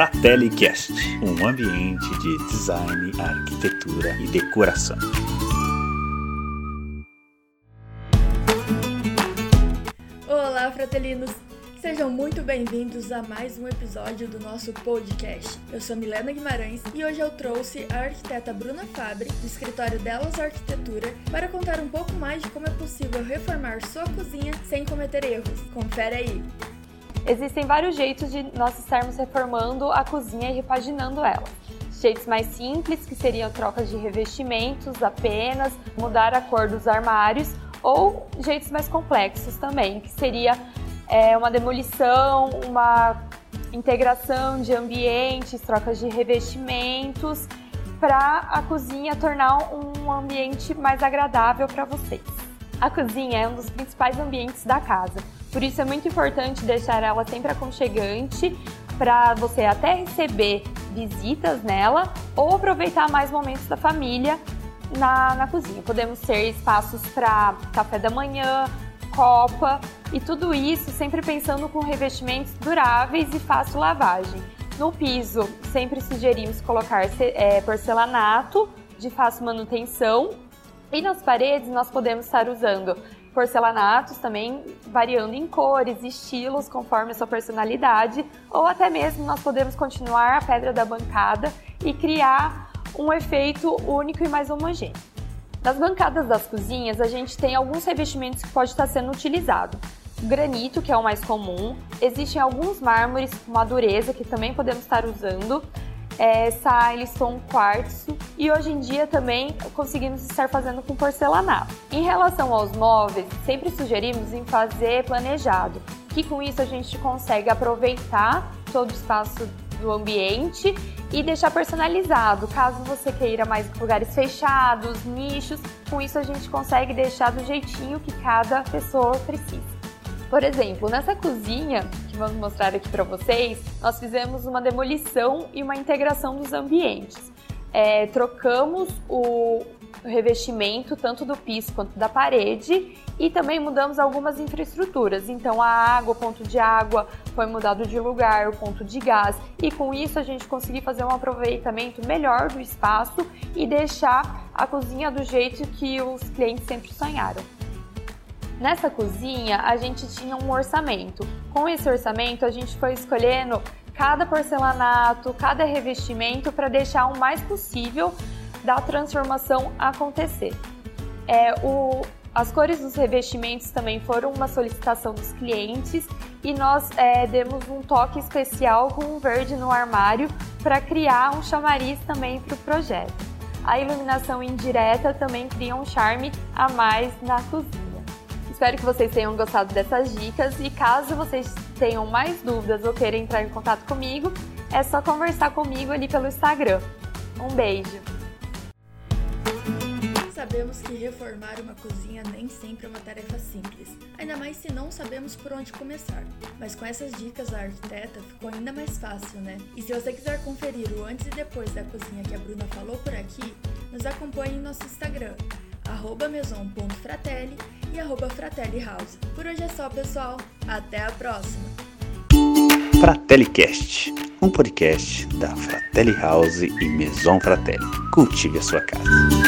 FratelliCast, um ambiente de design, arquitetura e decoração. Olá, fratelinos! Sejam muito bem-vindos a mais um episódio do nosso podcast. Eu sou Milena Guimarães e hoje eu trouxe a arquiteta Bruna Fabre, do escritório Delas Arquitetura, para contar um pouco mais de como é possível reformar sua cozinha sem cometer erros. Confere aí! Existem vários jeitos de nós estarmos reformando a cozinha e repaginando ela. Jeitos mais simples, que seriam trocas de revestimentos apenas, mudar a cor dos armários, ou jeitos mais complexos também, que seria é, uma demolição, uma integração de ambientes, trocas de revestimentos, para a cozinha tornar um ambiente mais agradável para vocês. A cozinha é um dos principais ambientes da casa, por isso é muito importante deixar ela sempre aconchegante para você até receber visitas nela ou aproveitar mais momentos da família na, na cozinha. Podemos ter espaços para café da manhã, copa e tudo isso sempre pensando com revestimentos duráveis e fácil lavagem. No piso, sempre sugerimos colocar é, porcelanato de fácil manutenção e nas paredes nós podemos estar usando porcelanatos também variando em cores, estilos conforme a sua personalidade, ou até mesmo nós podemos continuar a pedra da bancada e criar um efeito único e mais homogêneo. Nas bancadas das cozinhas, a gente tem alguns revestimentos que pode estar sendo utilizado. Granito, que é o mais comum, existem alguns mármores com madureza que também podemos estar usando, é, silestone, quartzo e hoje em dia também conseguimos estar fazendo com porcelanato. Em relação aos móveis, sempre sugerimos em fazer planejado, que com isso a gente consegue aproveitar todo o espaço do ambiente e deixar personalizado. Caso você queira mais lugares fechados, nichos, com isso a gente consegue deixar do jeitinho que cada pessoa precisa. Por exemplo, nessa cozinha que vamos mostrar aqui para vocês, nós fizemos uma demolição e uma integração dos ambientes. É, trocamos o revestimento tanto do piso quanto da parede e também mudamos algumas infraestruturas. Então a água, o ponto de água foi mudado de lugar, o ponto de gás e com isso a gente conseguiu fazer um aproveitamento melhor do espaço e deixar a cozinha do jeito que os clientes sempre sonharam. Nessa cozinha, a gente tinha um orçamento. Com esse orçamento, a gente foi escolhendo cada porcelanato, cada revestimento para deixar o mais possível da transformação acontecer. É, o, as cores dos revestimentos também foram uma solicitação dos clientes e nós é, demos um toque especial com um verde no armário para criar um chamariz também para o projeto. A iluminação indireta também cria um charme a mais na cozinha. Espero que vocês tenham gostado dessas dicas e caso vocês tenham mais dúvidas ou queiram entrar em contato comigo, é só conversar comigo ali pelo Instagram. Um beijo! Sabemos que reformar uma cozinha nem sempre é uma tarefa simples, ainda mais se não sabemos por onde começar. Mas com essas dicas a arquiteta ficou ainda mais fácil, né? E se você quiser conferir o antes e depois da cozinha que a Bruna falou por aqui, nos acompanhe em nosso Instagram, arroba maison.fratelli e arroba Fratelli House. Por hoje é só, pessoal. Até a próxima! FratelliCast, um podcast da Fratelli House e Maison Fratelli. Cultive a sua casa.